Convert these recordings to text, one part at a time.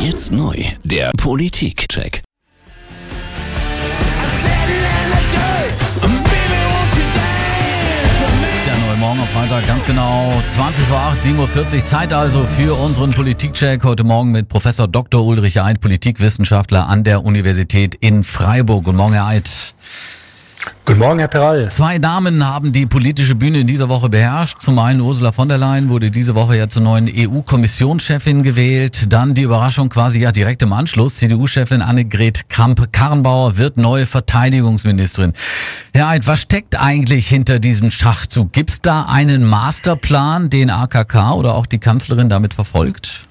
Jetzt neu, der Politikcheck. Der neue Morgen auf Freitag, ganz genau 20 vor 8, 7.40 Uhr. Zeit also für unseren Politikcheck. Heute Morgen mit Professor Dr. Ulrich Eid, Politikwissenschaftler an der Universität in Freiburg. Guten Morgen, Herr Eid. Guten Morgen, Herr Peral. Zwei Damen haben die politische Bühne in dieser Woche beherrscht. Zum einen Ursula von der Leyen wurde diese Woche ja zur neuen EU-Kommissionschefin gewählt. Dann die Überraschung quasi ja direkt im Anschluss. CDU-Chefin Annegret Kramp-Karrenbauer wird neue Verteidigungsministerin. Herr Eid, was steckt eigentlich hinter diesem Schachzug? Gibt es da einen Masterplan, den AKK oder auch die Kanzlerin damit verfolgt?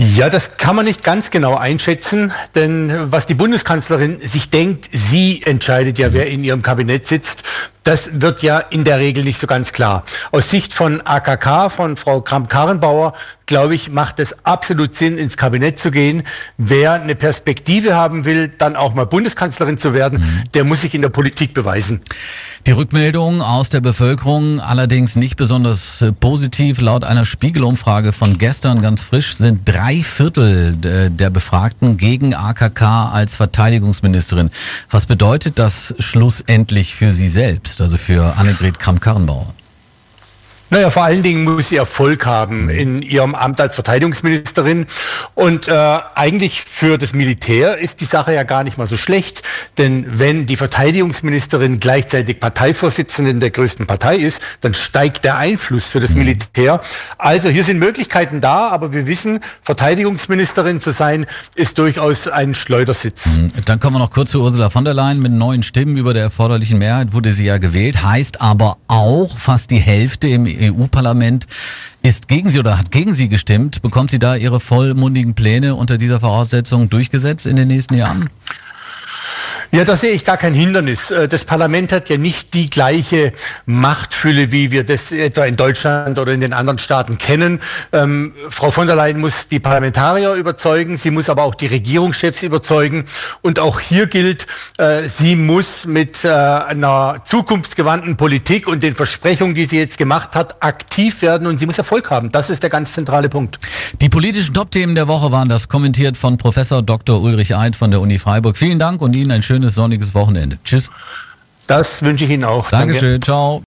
Ja, das kann man nicht ganz genau einschätzen, denn was die Bundeskanzlerin sich denkt, sie entscheidet ja, wer in ihrem Kabinett sitzt. Das wird ja in der Regel nicht so ganz klar. Aus Sicht von AKK, von Frau Kramp-Karrenbauer, glaube ich, macht es absolut Sinn, ins Kabinett zu gehen. Wer eine Perspektive haben will, dann auch mal Bundeskanzlerin zu werden, mhm. der muss sich in der Politik beweisen. Die Rückmeldung aus der Bevölkerung allerdings nicht besonders äh, positiv. Laut einer Spiegelumfrage von gestern ganz frisch sind drei Viertel der Befragten gegen AKK als Verteidigungsministerin. Was bedeutet das schlussendlich für Sie selbst? Also für Annegret Kramp-Karrenbauer? Naja, vor allen Dingen muss sie Erfolg haben in ihrem Amt als Verteidigungsministerin. Und äh, eigentlich für das Militär ist die Sache ja gar nicht mal so schlecht. Denn wenn die Verteidigungsministerin gleichzeitig Parteivorsitzende der größten Partei ist, dann steigt der Einfluss für das mhm. Militär. Also hier sind Möglichkeiten da, aber wir wissen, Verteidigungsministerin zu sein, ist durchaus ein Schleudersitz. Mhm. Dann kommen wir noch kurz zu Ursula von der Leyen. Mit neun Stimmen über der erforderlichen Mehrheit wurde sie ja gewählt. Heißt aber auch fast die Hälfte im EU-Parlament ist gegen sie oder hat gegen sie gestimmt. Bekommt sie da ihre vollmundigen Pläne unter dieser Voraussetzung durchgesetzt in den nächsten Jahren? Ja, da sehe ich gar kein Hindernis. Äh, das Parlament hat ja nicht die gleiche Machtfülle, wie wir das etwa in Deutschland oder in den anderen Staaten kennen. Ähm, Frau von der Leyen muss die Parlamentarier überzeugen, sie muss aber auch die Regierungschefs überzeugen. Und auch hier gilt, äh, sie muss mit äh, einer zukunftsgewandten Politik und den Versprechungen, die sie jetzt gemacht hat, aktiv werden und sie muss Erfolg haben. Das ist der ganz zentrale Punkt. Die politischen Top-Themen der Woche waren das kommentiert von Professor Dr. Ulrich Eid von der Uni Freiburg. Vielen Dank und Ihnen ein schönes sonniges Wochenende. Tschüss. Das wünsche ich Ihnen auch. Dankeschön. Danke. Ciao.